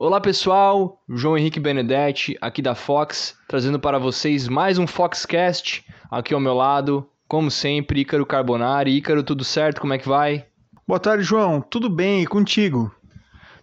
Olá pessoal, João Henrique Benedetti, aqui da Fox, trazendo para vocês mais um Foxcast, aqui ao meu lado, como sempre, Ícaro Carbonari. Ícaro, tudo certo? Como é que vai? Boa tarde, João. Tudo bem e contigo?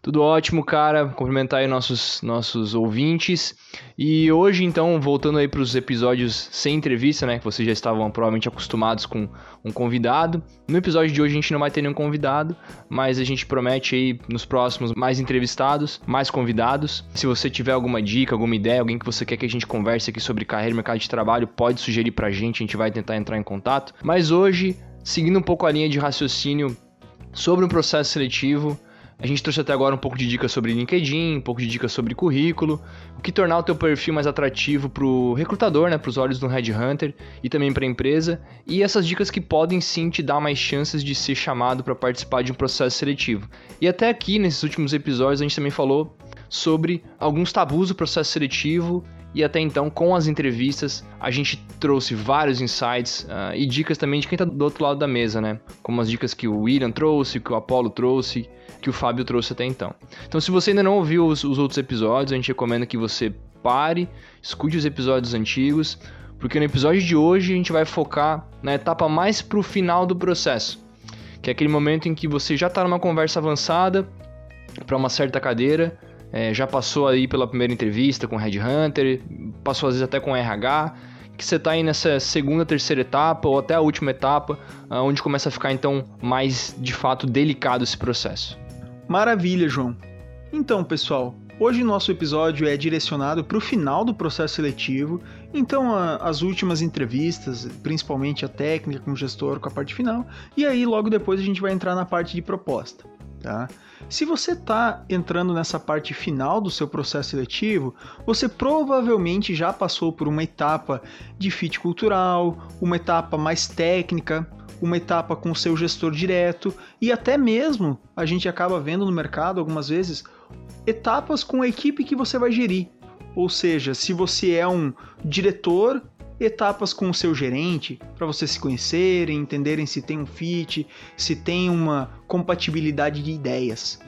Tudo ótimo, cara. Cumprimentar aí nossos, nossos ouvintes. E hoje, então, voltando aí para os episódios sem entrevista, né? Que vocês já estavam provavelmente acostumados com um convidado. No episódio de hoje a gente não vai ter nenhum convidado, mas a gente promete aí nos próximos mais entrevistados, mais convidados. Se você tiver alguma dica, alguma ideia, alguém que você quer que a gente converse aqui sobre carreira e mercado de trabalho, pode sugerir pra gente, a gente vai tentar entrar em contato. Mas hoje, seguindo um pouco a linha de raciocínio sobre um processo seletivo, a gente trouxe até agora um pouco de dicas sobre LinkedIn, um pouco de dicas sobre currículo, o que tornar o teu perfil mais atrativo para o recrutador, né, para os olhos do headhunter e também para a empresa, e essas dicas que podem sim te dar mais chances de ser chamado para participar de um processo seletivo. E até aqui nesses últimos episódios a gente também falou sobre alguns tabus do processo seletivo e até então, com as entrevistas, a gente trouxe vários insights uh, e dicas também de quem está do outro lado da mesa, né? Como as dicas que o William trouxe, que o Apollo trouxe, que o Fábio trouxe até então. Então, se você ainda não ouviu os, os outros episódios, a gente recomenda que você pare, escute os episódios antigos, porque no episódio de hoje a gente vai focar na etapa mais pro final do processo, que é aquele momento em que você já está numa conversa avançada para uma certa cadeira é, já passou aí pela primeira entrevista com o Red Hunter, passou às vezes até com o RH, que você está aí nessa segunda, terceira etapa ou até a última etapa, ah, onde começa a ficar então mais de fato delicado esse processo. Maravilha, João. Então, pessoal, hoje nosso episódio é direcionado para o final do processo seletivo, então a, as últimas entrevistas, principalmente a técnica com o gestor, com a parte final, e aí logo depois a gente vai entrar na parte de proposta. Tá? Se você está entrando nessa parte final do seu processo seletivo, você provavelmente já passou por uma etapa de fit cultural, uma etapa mais técnica, uma etapa com o seu gestor direto e até mesmo a gente acaba vendo no mercado algumas vezes etapas com a equipe que você vai gerir. Ou seja, se você é um diretor etapas com o seu gerente para vocês se conhecerem, entenderem se tem um fit, se tem uma compatibilidade de ideias.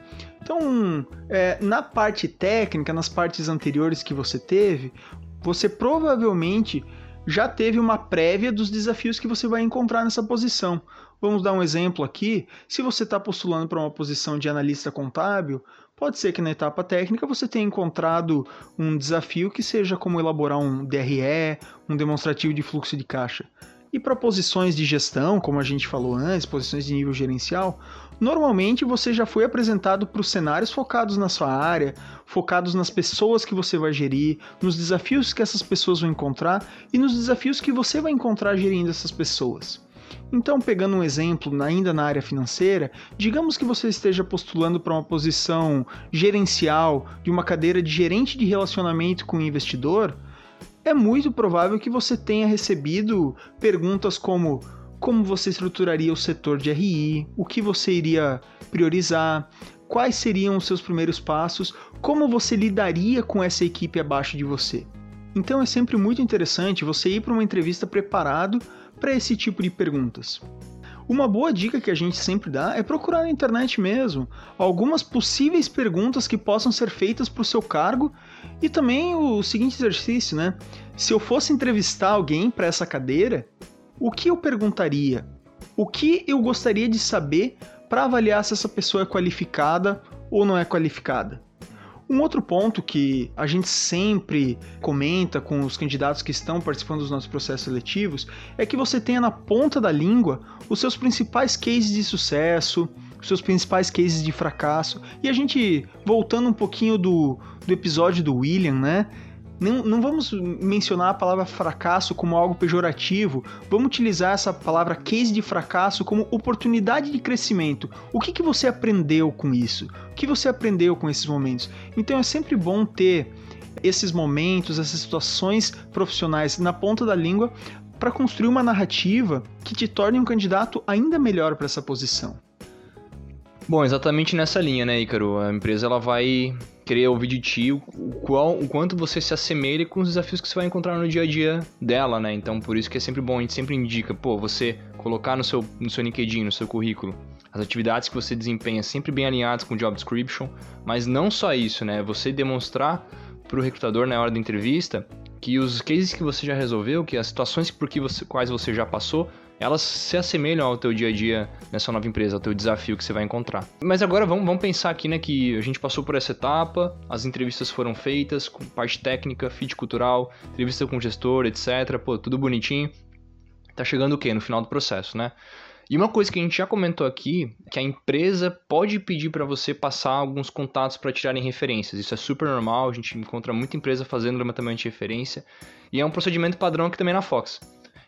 Então, é, na parte técnica, nas partes anteriores que você teve, você provavelmente já teve uma prévia dos desafios que você vai encontrar nessa posição. Vamos dar um exemplo aqui. Se você está postulando para uma posição de analista contábil, Pode ser que na etapa técnica você tenha encontrado um desafio que seja como elaborar um DRE, um demonstrativo de fluxo de caixa. E para posições de gestão, como a gente falou antes, posições de nível gerencial, normalmente você já foi apresentado para os cenários focados na sua área, focados nas pessoas que você vai gerir, nos desafios que essas pessoas vão encontrar e nos desafios que você vai encontrar gerindo essas pessoas. Então, pegando um exemplo ainda na área financeira, digamos que você esteja postulando para uma posição gerencial de uma cadeira de gerente de relacionamento com o investidor, é muito provável que você tenha recebido perguntas como como você estruturaria o setor de RI, o que você iria priorizar, quais seriam os seus primeiros passos, como você lidaria com essa equipe abaixo de você. Então é sempre muito interessante você ir para uma entrevista preparado para esse tipo de perguntas. Uma boa dica que a gente sempre dá é procurar na internet mesmo algumas possíveis perguntas que possam ser feitas para o seu cargo e também o seguinte exercício, né? Se eu fosse entrevistar alguém para essa cadeira, o que eu perguntaria? O que eu gostaria de saber para avaliar se essa pessoa é qualificada ou não é qualificada? Um outro ponto que a gente sempre comenta com os candidatos que estão participando dos nossos processos seletivos é que você tenha na ponta da língua os seus principais cases de sucesso, os seus principais cases de fracasso. E a gente, voltando um pouquinho do, do episódio do William, né? Não, não, vamos mencionar a palavra fracasso como algo pejorativo, vamos utilizar essa palavra case de fracasso como oportunidade de crescimento. O que, que você aprendeu com isso? O que você aprendeu com esses momentos? Então é sempre bom ter esses momentos, essas situações profissionais na ponta da língua para construir uma narrativa que te torne um candidato ainda melhor para essa posição. Bom, exatamente nessa linha, né, Ícaro? A empresa ela vai querer ouvir de ti o, qual, o quanto você se assemelha com os desafios que você vai encontrar no dia a dia dela, né? Então, por isso que é sempre bom, a gente sempre indica, pô, você colocar no seu, no seu LinkedIn, no seu currículo, as atividades que você desempenha sempre bem alinhadas com o job description, mas não só isso, né? Você demonstrar para o recrutador na hora da entrevista que os cases que você já resolveu, que as situações por que você, quais você já passou, elas se assemelham ao teu dia a dia nessa nova empresa, ao teu desafio que você vai encontrar. Mas agora vamos, vamos pensar aqui, né, que a gente passou por essa etapa, as entrevistas foram feitas, com parte técnica, fit cultural, entrevista com o gestor, etc, pô, tudo bonitinho. Tá chegando o quê? No final do processo, né? E uma coisa que a gente já comentou aqui, que a empresa pode pedir para você passar alguns contatos para tirarem referências. Isso é super normal, a gente encontra muita empresa fazendo levantamento de referência, e é um procedimento padrão aqui também na Fox.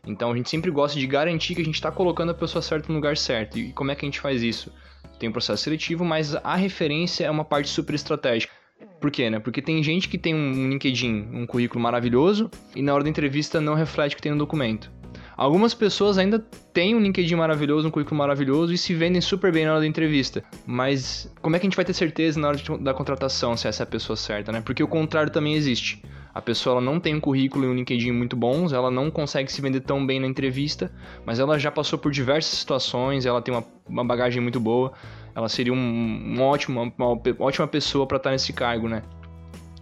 Então a gente sempre gosta de garantir que a gente está colocando a pessoa certa no lugar certo. E como é que a gente faz isso? Tem um processo seletivo, mas a referência é uma parte super estratégica. Por quê, né? Porque tem gente que tem um LinkedIn, um currículo maravilhoso, e na hora da entrevista não reflete que tem um documento. Algumas pessoas ainda têm um LinkedIn maravilhoso, um currículo maravilhoso e se vendem super bem na hora da entrevista. Mas como é que a gente vai ter certeza na hora da contratação se essa é a pessoa certa, né? Porque o contrário também existe. A pessoa não tem um currículo e um LinkedIn muito bons, ela não consegue se vender tão bem na entrevista, mas ela já passou por diversas situações, ela tem uma, uma bagagem muito boa, ela seria um, um ótimo, uma, uma ótima pessoa para estar nesse cargo, né?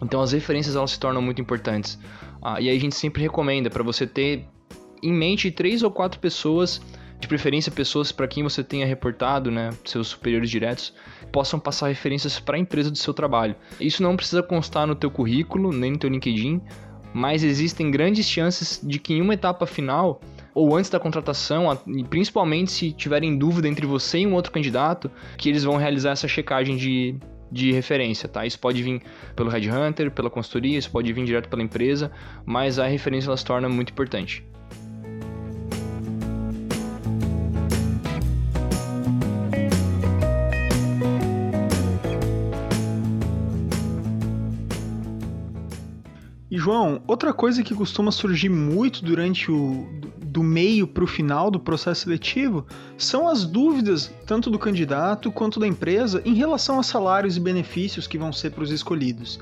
Então as referências elas se tornam muito importantes. Ah, e aí a gente sempre recomenda para você ter em mente três ou quatro pessoas, de preferência pessoas para quem você tenha reportado, né, seus superiores diretos, possam passar referências para a empresa do seu trabalho. Isso não precisa constar no teu currículo, nem no teu LinkedIn, mas existem grandes chances de que em uma etapa final ou antes da contratação, principalmente se tiverem dúvida entre você e um outro candidato, que eles vão realizar essa checagem de, de referência, tá? Isso pode vir pelo headhunter, pela consultoria, isso pode vir direto pela empresa, mas a referência ela se torna muito importante. João, outra coisa que costuma surgir muito durante o do meio para o final do processo seletivo são as dúvidas tanto do candidato quanto da empresa em relação a salários e benefícios que vão ser para os escolhidos.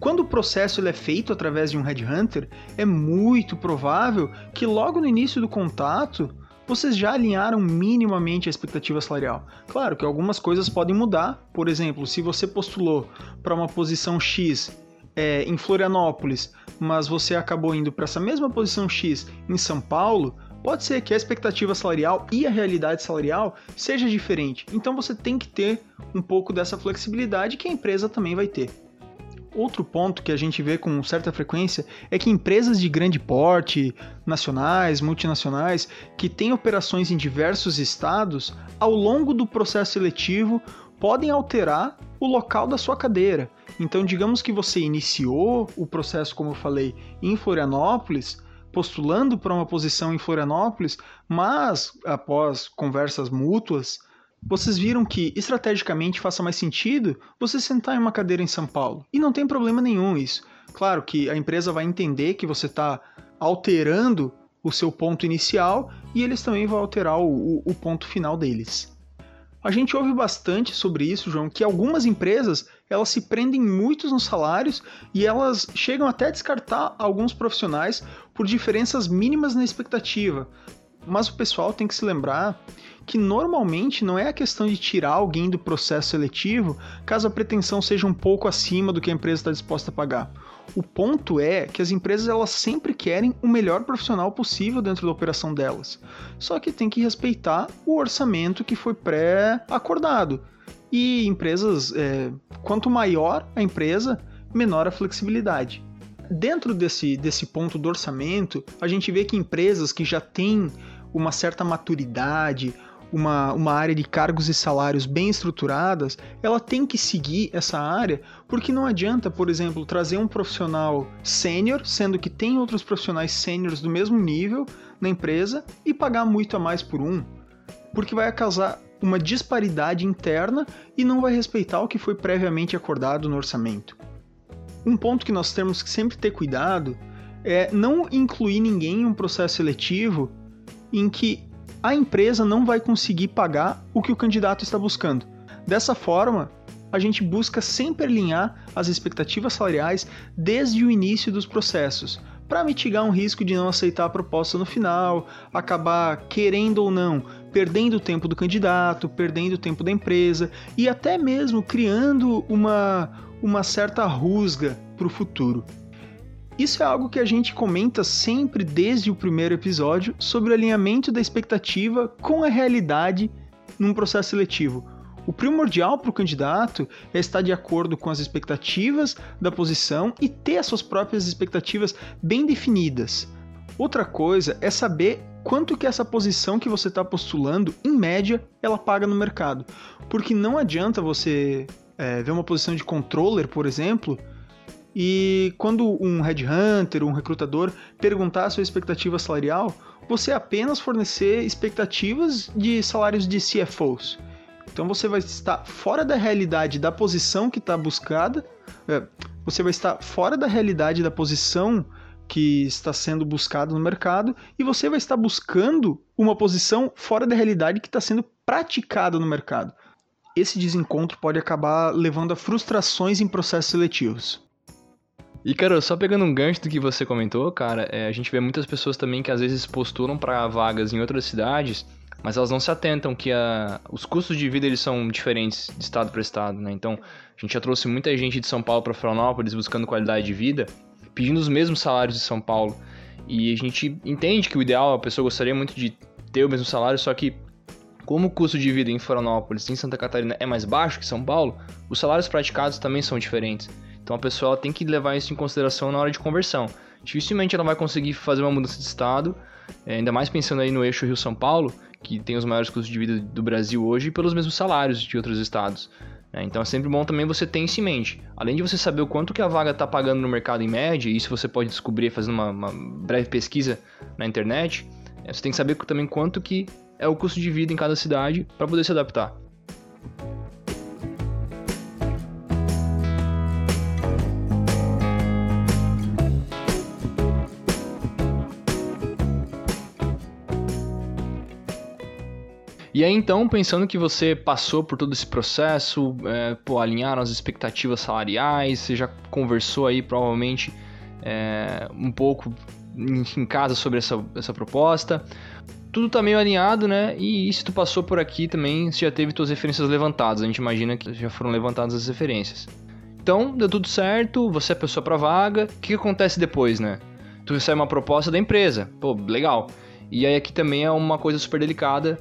Quando o processo é feito através de um headhunter, é muito provável que logo no início do contato vocês já alinharam minimamente a expectativa salarial. Claro que algumas coisas podem mudar, por exemplo, se você postulou para uma posição X é, em Florianópolis, mas você acabou indo para essa mesma posição X em São Paulo, pode ser que a expectativa salarial e a realidade salarial seja diferente. Então você tem que ter um pouco dessa flexibilidade que a empresa também vai ter. Outro ponto que a gente vê com certa frequência é que empresas de grande porte, nacionais, multinacionais, que têm operações em diversos estados, ao longo do processo seletivo podem alterar o local da sua cadeira. Então, digamos que você iniciou o processo, como eu falei, em Florianópolis, postulando para uma posição em Florianópolis, mas após conversas mútuas, vocês viram que estrategicamente faça mais sentido você sentar em uma cadeira em São Paulo. E não tem problema nenhum isso. Claro que a empresa vai entender que você está alterando o seu ponto inicial e eles também vão alterar o, o ponto final deles. A gente ouve bastante sobre isso, João, que algumas empresas elas se prendem muito nos salários e elas chegam até a descartar alguns profissionais por diferenças mínimas na expectativa. Mas o pessoal tem que se lembrar que normalmente não é a questão de tirar alguém do processo seletivo caso a pretensão seja um pouco acima do que a empresa está disposta a pagar. O ponto é que as empresas elas sempre querem o melhor profissional possível dentro da operação delas. Só que tem que respeitar o orçamento que foi pré-acordado. E empresas, é, quanto maior a empresa, menor a flexibilidade. Dentro desse, desse ponto do orçamento, a gente vê que empresas que já têm uma certa maturidade, uma, uma área de cargos e salários bem estruturadas, ela tem que seguir essa área, porque não adianta, por exemplo, trazer um profissional sênior, sendo que tem outros profissionais sêniores do mesmo nível na empresa, e pagar muito a mais por um, porque vai causar uma disparidade interna e não vai respeitar o que foi previamente acordado no orçamento. Um ponto que nós temos que sempre ter cuidado é não incluir ninguém em um processo seletivo em que a empresa não vai conseguir pagar o que o candidato está buscando. Dessa forma, a gente busca sempre alinhar as expectativas salariais desde o início dos processos, para mitigar um risco de não aceitar a proposta no final, acabar querendo ou não perdendo o tempo do candidato, perdendo o tempo da empresa e até mesmo criando uma, uma certa rusga para o futuro. Isso é algo que a gente comenta sempre desde o primeiro episódio sobre o alinhamento da expectativa com a realidade num processo seletivo. O primordial para o candidato é estar de acordo com as expectativas da posição e ter as suas próprias expectativas bem definidas. Outra coisa é saber quanto que essa posição que você está postulando, em média, ela paga no mercado. Porque não adianta você é, ver uma posição de controller, por exemplo, e quando um headhunter, um recrutador perguntar a sua expectativa salarial, você apenas fornecer expectativas de salários de CFOs. Então você vai estar fora da realidade da posição que está buscada, é, você vai estar fora da realidade da posição que está sendo buscada no mercado e você vai estar buscando uma posição fora da realidade que está sendo praticada no mercado. Esse desencontro pode acabar levando a frustrações em processos seletivos. E, cara, só pegando um gancho do que você comentou, cara, é, a gente vê muitas pessoas também que às vezes postulam para vagas em outras cidades, mas elas não se atentam que a, os custos de vida eles são diferentes de estado para estado, né? Então, a gente já trouxe muita gente de São Paulo para Florianópolis buscando qualidade de vida, pedindo os mesmos salários de São Paulo. E a gente entende que o ideal, a pessoa gostaria muito de ter o mesmo salário, só que como o custo de vida em Florianópolis, em Santa Catarina, é mais baixo que São Paulo, os salários praticados também são diferentes. Então a pessoa tem que levar isso em consideração na hora de conversão. Dificilmente ela vai conseguir fazer uma mudança de estado, eh, ainda mais pensando aí no eixo Rio-São Paulo, que tem os maiores custos de vida do Brasil hoje, pelos mesmos salários de outros estados. Né? Então é sempre bom também você ter isso em mente. Além de você saber o quanto que a vaga está pagando no mercado em média, e isso você pode descobrir fazendo uma, uma breve pesquisa na internet, eh, você tem que saber também quanto que é o custo de vida em cada cidade para poder se adaptar. E aí então, pensando que você passou por todo esse processo, é, pô, alinharam as expectativas salariais, você já conversou aí provavelmente é, um pouco em, casa sobre essa, essa proposta. Tudo tá meio alinhado, né? E se tu passou por aqui também, você já teve suas referências levantadas. A gente imagina que já foram levantadas as referências. Então, deu tudo certo, você é a pessoa pra vaga. O que acontece depois, né? Tu recebe uma proposta da empresa. Pô, legal. E aí aqui também é uma coisa super delicada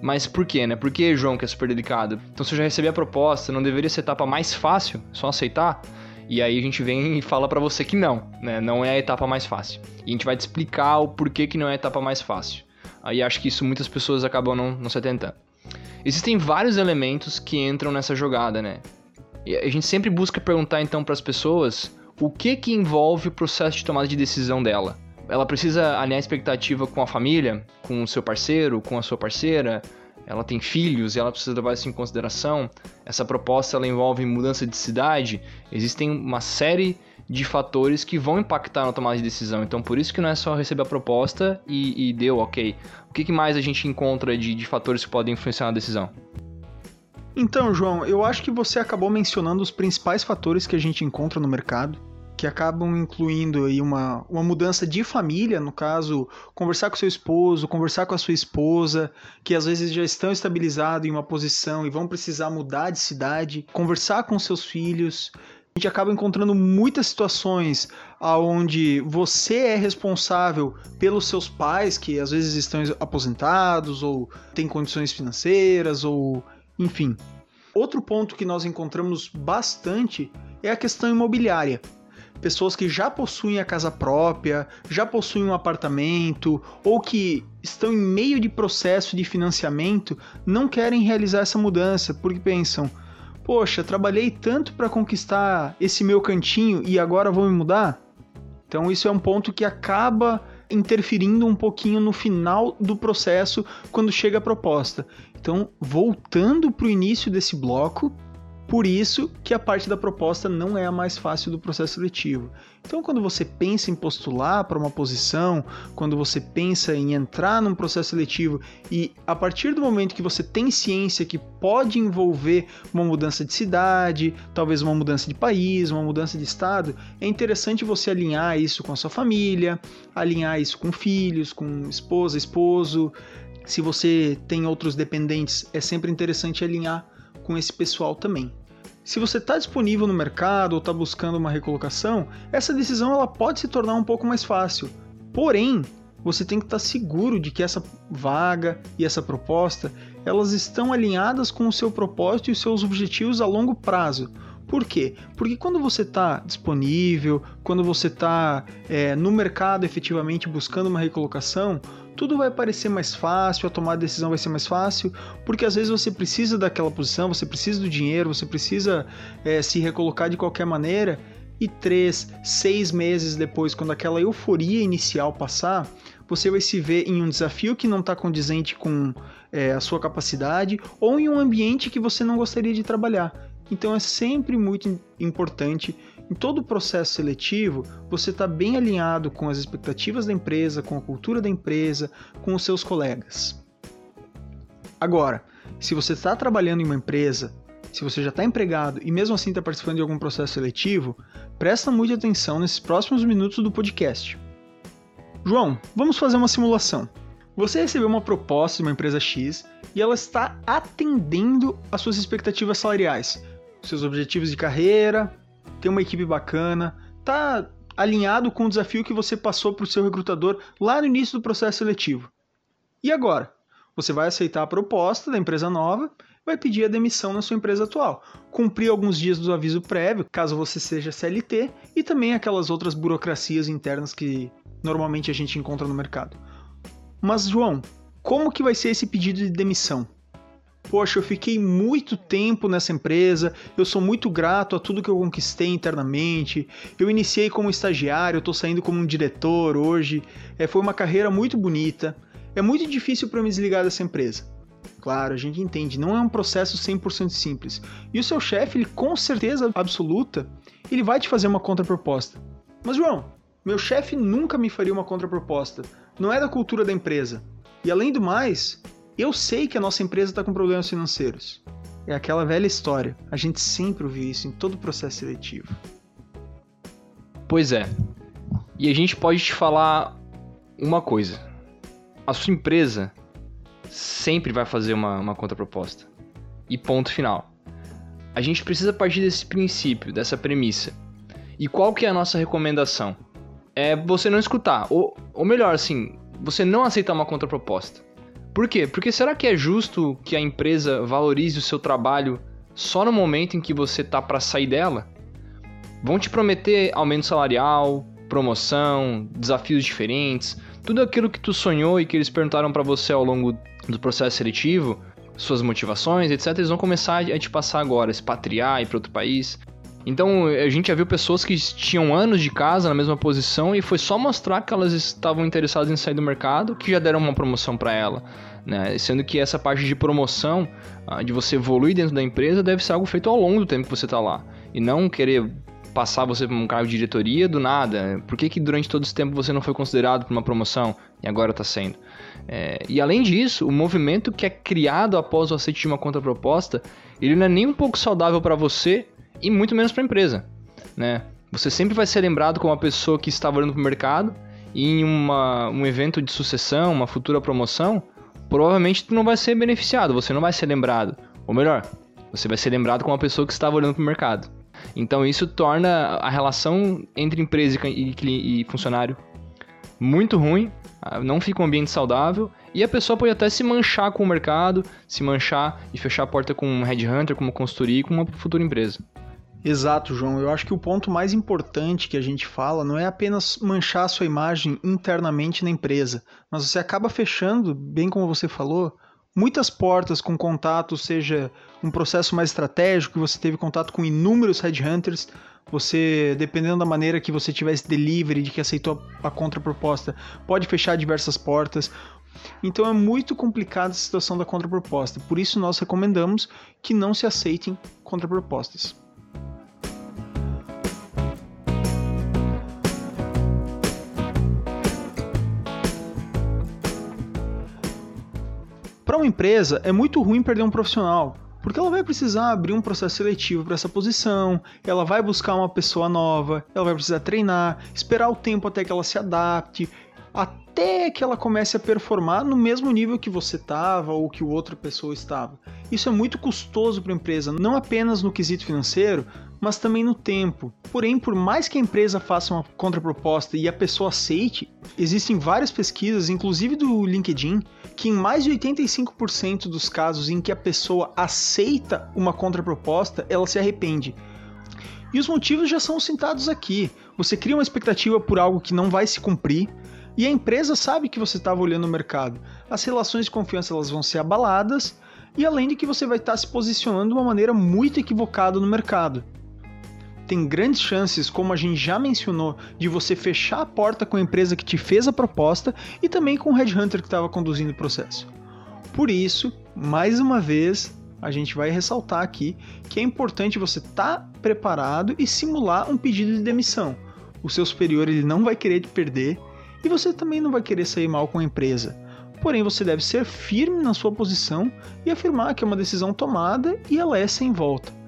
mas por quê, né? Por que, João, que é super delicado? Então, se eu já recebi a proposta, não deveria ser a etapa mais fácil? Só aceitar? E aí a gente vem e fala para você que não, né? Não é a etapa mais fácil. E a gente vai te explicar o porquê que não é a etapa mais fácil. Aí acho que isso muitas pessoas acabam não, não se atentando. Existem vários elementos que entram nessa jogada, né? E a gente sempre busca perguntar então para as pessoas o que que envolve o processo de tomada de decisão dela ela precisa alinhar a expectativa com a família, com o seu parceiro, com a sua parceira. Ela tem filhos e ela precisa levar isso em consideração. Essa proposta ela envolve mudança de cidade. Existem uma série de fatores que vão impactar na tomada de decisão. Então, por isso que não é só receber a proposta e, e deu ok. O que, que, mais a gente encontra de, de fatores que podem influenciar na decisão? Então, João, eu acho que você acabou mencionando os principais fatores que a gente encontra no mercado que acabam incluindo aí uma, uma mudança de família, no caso, conversar com seu esposo, conversar com a sua esposa, que às vezes já estão estabilizados em uma posição e vão precisar mudar de cidade, conversar com seus filhos. A gente acaba encontrando muitas situações onde você é responsável pelos seus pais, que às vezes estão aposentados ou têm condições financeiras, ou enfim. Outro ponto que nós encontramos bastante é a questão imobiliária pessoas que já possuem a casa própria, já possuem um apartamento ou que estão em meio de processo de financiamento não querem realizar essa mudança porque pensam: poxa, trabalhei tanto para conquistar esse meu cantinho e agora vou me mudar? Então, isso é um ponto que acaba interferindo um pouquinho no final do processo quando chega a proposta. Então, voltando para o início desse bloco, por isso que a parte da proposta não é a mais fácil do processo seletivo. Então, quando você pensa em postular para uma posição, quando você pensa em entrar num processo seletivo e a partir do momento que você tem ciência que pode envolver uma mudança de cidade, talvez uma mudança de país, uma mudança de estado, é interessante você alinhar isso com a sua família, alinhar isso com filhos, com esposa, esposo, Se você tem outros dependentes, é sempre interessante alinhar com esse pessoal também. Se você está disponível no mercado ou está buscando uma recolocação, essa decisão ela pode se tornar um pouco mais fácil. Porém, você tem que estar tá seguro de que essa vaga e essa proposta elas estão alinhadas com o seu propósito e os seus objetivos a longo prazo. Por quê? Porque quando você está disponível, quando você está é, no mercado efetivamente buscando uma recolocação, tudo vai parecer mais fácil, a tomar a decisão vai ser mais fácil, porque às vezes você precisa daquela posição, você precisa do dinheiro, você precisa é, se recolocar de qualquer maneira, e três, seis meses depois, quando aquela euforia inicial passar, você vai se ver em um desafio que não está condizente com é, a sua capacidade ou em um ambiente que você não gostaria de trabalhar. Então é sempre muito importante em todo o processo seletivo você estar tá bem alinhado com as expectativas da empresa, com a cultura da empresa, com os seus colegas. Agora, se você está trabalhando em uma empresa, se você já está empregado e mesmo assim está participando de algum processo seletivo, presta muita atenção nesses próximos minutos do podcast. João, vamos fazer uma simulação. Você recebeu uma proposta de uma empresa X e ela está atendendo às suas expectativas salariais, seus objetivos de carreira, tem uma equipe bacana, tá alinhado com o desafio que você passou para o seu recrutador lá no início do processo seletivo. E agora? Você vai aceitar a proposta da empresa nova, vai pedir a demissão na sua empresa atual, cumprir alguns dias do aviso prévio, caso você seja CLT, e também aquelas outras burocracias internas que normalmente a gente encontra no mercado. Mas João, como que vai ser esse pedido de demissão? Poxa, eu fiquei muito tempo nessa empresa, eu sou muito grato a tudo que eu conquistei internamente. Eu iniciei como estagiário, estou saindo como um diretor hoje. É, foi uma carreira muito bonita. É muito difícil para me desligar dessa empresa. Claro, a gente entende, não é um processo 100% simples. E o seu chefe, ele com certeza absoluta, ele vai te fazer uma contraproposta. Mas João, meu chefe nunca me faria uma contraproposta. Não é da cultura da empresa. E além do mais, eu sei que a nossa empresa está com problemas financeiros. É aquela velha história. A gente sempre ouviu isso em todo o processo seletivo. Pois é. E a gente pode te falar uma coisa. A sua empresa sempre vai fazer uma, uma contraproposta. E ponto final. A gente precisa partir desse princípio, dessa premissa. E qual que é a nossa recomendação? É você não escutar. Ou, ou melhor, assim, você não aceitar uma contraproposta. Por quê? Porque será que é justo que a empresa valorize o seu trabalho só no momento em que você tá para sair dela? Vão te prometer aumento salarial, promoção, desafios diferentes, tudo aquilo que tu sonhou e que eles perguntaram para você ao longo do processo seletivo, suas motivações, etc, eles vão começar a te passar agora, expatriar, ir para outro país. Então a gente já viu pessoas que tinham anos de casa na mesma posição e foi só mostrar que elas estavam interessadas em sair do mercado que já deram uma promoção para ela. Né? Sendo que essa parte de promoção, ah, de você evoluir dentro da empresa, deve ser algo feito ao longo do tempo que você está lá. E não querer passar você para um cargo de diretoria do nada. Por que, que durante todo esse tempo você não foi considerado para uma promoção e agora está sendo? É, e além disso, o movimento que é criado após o aceite de uma contraproposta, ele não é nem um pouco saudável para você e muito menos para a empresa, né? Você sempre vai ser lembrado como uma pessoa que estava olhando para o mercado e em uma, um evento de sucessão, uma futura promoção, provavelmente tu não vai ser beneficiado, você não vai ser lembrado. Ou melhor, você vai ser lembrado como uma pessoa que estava olhando para o mercado. Então isso torna a relação entre empresa e, e funcionário muito ruim, ah, não fica um ambiente saudável e a pessoa pode até se manchar com o mercado, se manchar e fechar a porta com um headhunter, com uma consultoria e com uma futura empresa. Exato, João. Eu acho que o ponto mais importante que a gente fala não é apenas manchar a sua imagem internamente na empresa, mas você acaba fechando, bem como você falou, muitas portas com contato, seja um processo mais estratégico, você teve contato com inúmeros headhunters, você, dependendo da maneira que você tivesse delivery, de que aceitou a contraproposta, pode fechar diversas portas. Então é muito complicada a situação da contraproposta. Por isso nós recomendamos que não se aceitem contrapropostas. Para uma empresa, é muito ruim perder um profissional, porque ela vai precisar abrir um processo seletivo para essa posição, ela vai buscar uma pessoa nova, ela vai precisar treinar, esperar o tempo até que ela se adapte. até que ela comece a performar no mesmo nível que você estava ou que outra pessoa estava. Isso é muito custoso para a empresa, não apenas no quesito financeiro, mas também no tempo. Porém, por mais que a empresa faça uma contraproposta e a pessoa aceite, existem várias pesquisas, inclusive do LinkedIn, que em mais de 85% dos casos em que a pessoa aceita uma contraproposta, ela se arrepende. E os motivos já são citados aqui. Você cria uma expectativa por algo que não vai se cumprir, e a empresa sabe que você estava olhando o mercado. As relações de confiança elas vão ser abaladas e além de que você vai estar se posicionando de uma maneira muito equivocada no mercado. Tem grandes chances, como a gente já mencionou, de você fechar a porta com a empresa que te fez a proposta e também com o headhunter que estava conduzindo o processo. Por isso, mais uma vez, a gente vai ressaltar aqui que é importante você estar tá preparado e simular um pedido de demissão. O seu superior ele não vai querer te perder e você também não vai querer sair mal com a empresa. Porém, você deve ser firme na sua posição e afirmar que é uma decisão tomada e ela é sem volta.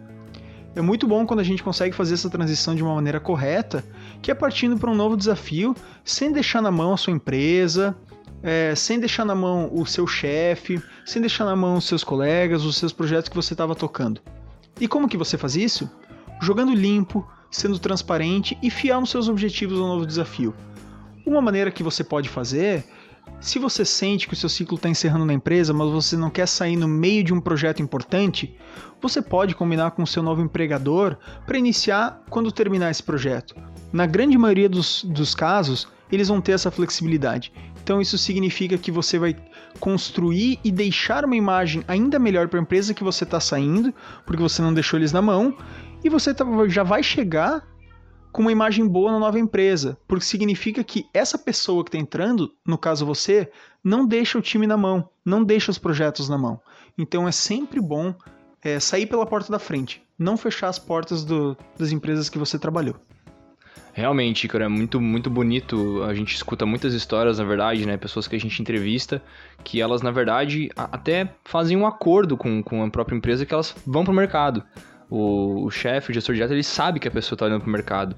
É muito bom quando a gente consegue fazer essa transição de uma maneira correta, que é partindo para um novo desafio, sem deixar na mão a sua empresa, é, sem deixar na mão o seu chefe, sem deixar na mão os seus colegas, os seus projetos que você estava tocando. E como que você faz isso? Jogando limpo, sendo transparente e fiel nos seus objetivos ao novo desafio. Uma maneira que você pode fazer, se você sente que o seu ciclo está encerrando na empresa, mas você não quer sair no meio de um projeto importante, você pode combinar com o seu novo empregador para iniciar quando terminar esse projeto. Na grande maioria dos, dos casos, eles vão ter essa flexibilidade. Então isso significa que você vai construir e deixar uma imagem ainda melhor para a empresa que você está saindo, porque você não deixou eles na mão, e você tá, já vai chegar com uma imagem boa na nova empresa, porque significa que essa pessoa que está entrando, no caso você, não deixa o time na mão, não deixa os projetos na mão. Então é sempre bom é, sair pela porta da frente, não fechar as portas do, das empresas que você trabalhou. Realmente, cara, é muito, muito bonito. A gente escuta muitas histórias, na verdade, né? Pessoas que a gente entrevista, que elas, na verdade, até fazem um acordo com, com a própria empresa que elas vão para o mercado o, o chefe, o gestor direto, ele sabe que a pessoa está olhando para o mercado.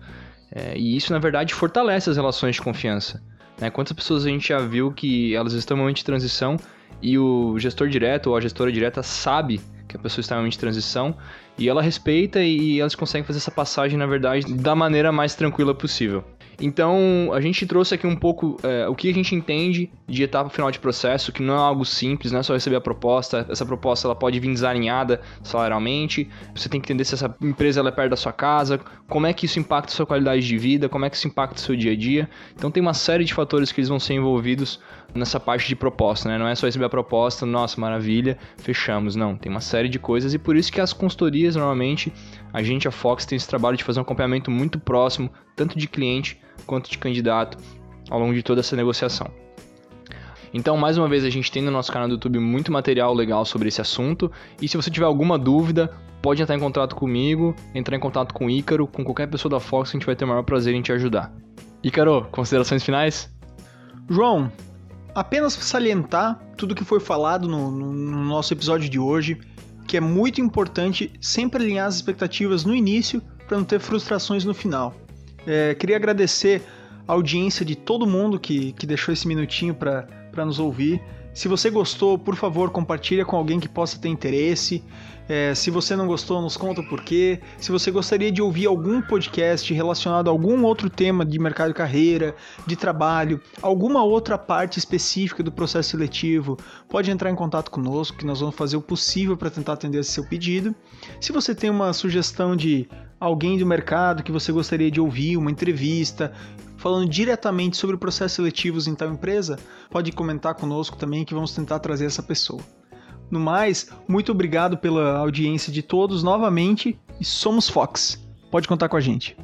É, e isso, na verdade, fortalece as relações de confiança. Né? Quantas pessoas a gente já viu que elas estão em momento de transição e o gestor direto ou a gestora direta sabe que a pessoa está em momento de transição e ela respeita e elas conseguem fazer essa passagem, na verdade, da maneira mais tranquila possível. Então, a gente trouxe aqui um pouco é, o que a gente entende de etapa final de processo, que não é algo simples, não é só receber a proposta. Essa proposta ela pode vir desalinhada salarialmente. Você tem que entender se essa empresa ela é perto da sua casa, como é que isso impacta a sua qualidade de vida, como é que isso impacta o seu dia a dia. Então, tem uma série de fatores que eles vão ser envolvidos nessa parte de proposta, né? Não é só receber a proposta, nossa, maravilha, fechamos. Não, tem uma série de coisas e por isso que as consultorias, normalmente, a gente, a Fox, tem esse trabalho de fazer um acompanhamento muito próximo, tanto de cliente quanto de candidato, ao longo de toda essa negociação. Então, mais uma vez, a gente tem no nosso canal do YouTube muito material legal sobre esse assunto. E se você tiver alguma dúvida, pode entrar em contato comigo, entrar em contato com o Ícaro, com qualquer pessoa da Fox, que a gente vai ter o maior prazer em te ajudar. Ícaro, considerações finais? João, apenas salientar tudo que foi falado no, no, no nosso episódio de hoje, que é muito importante sempre alinhar as expectativas no início para não ter frustrações no final. É, queria agradecer a audiência de todo mundo que, que deixou esse minutinho para nos ouvir. Se você gostou, por favor, compartilha com alguém que possa ter interesse. É, se você não gostou, nos conta por quê. Se você gostaria de ouvir algum podcast relacionado a algum outro tema de mercado de carreira, de trabalho, alguma outra parte específica do processo seletivo, pode entrar em contato conosco que nós vamos fazer o possível para tentar atender esse seu pedido. Se você tem uma sugestão de alguém do mercado que você gostaria de ouvir, uma entrevista, falando diretamente sobre processos seletivos em tal empresa, pode comentar conosco também que vamos tentar trazer essa pessoa. No mais, muito obrigado pela audiência de todos novamente e somos Fox. Pode contar com a gente.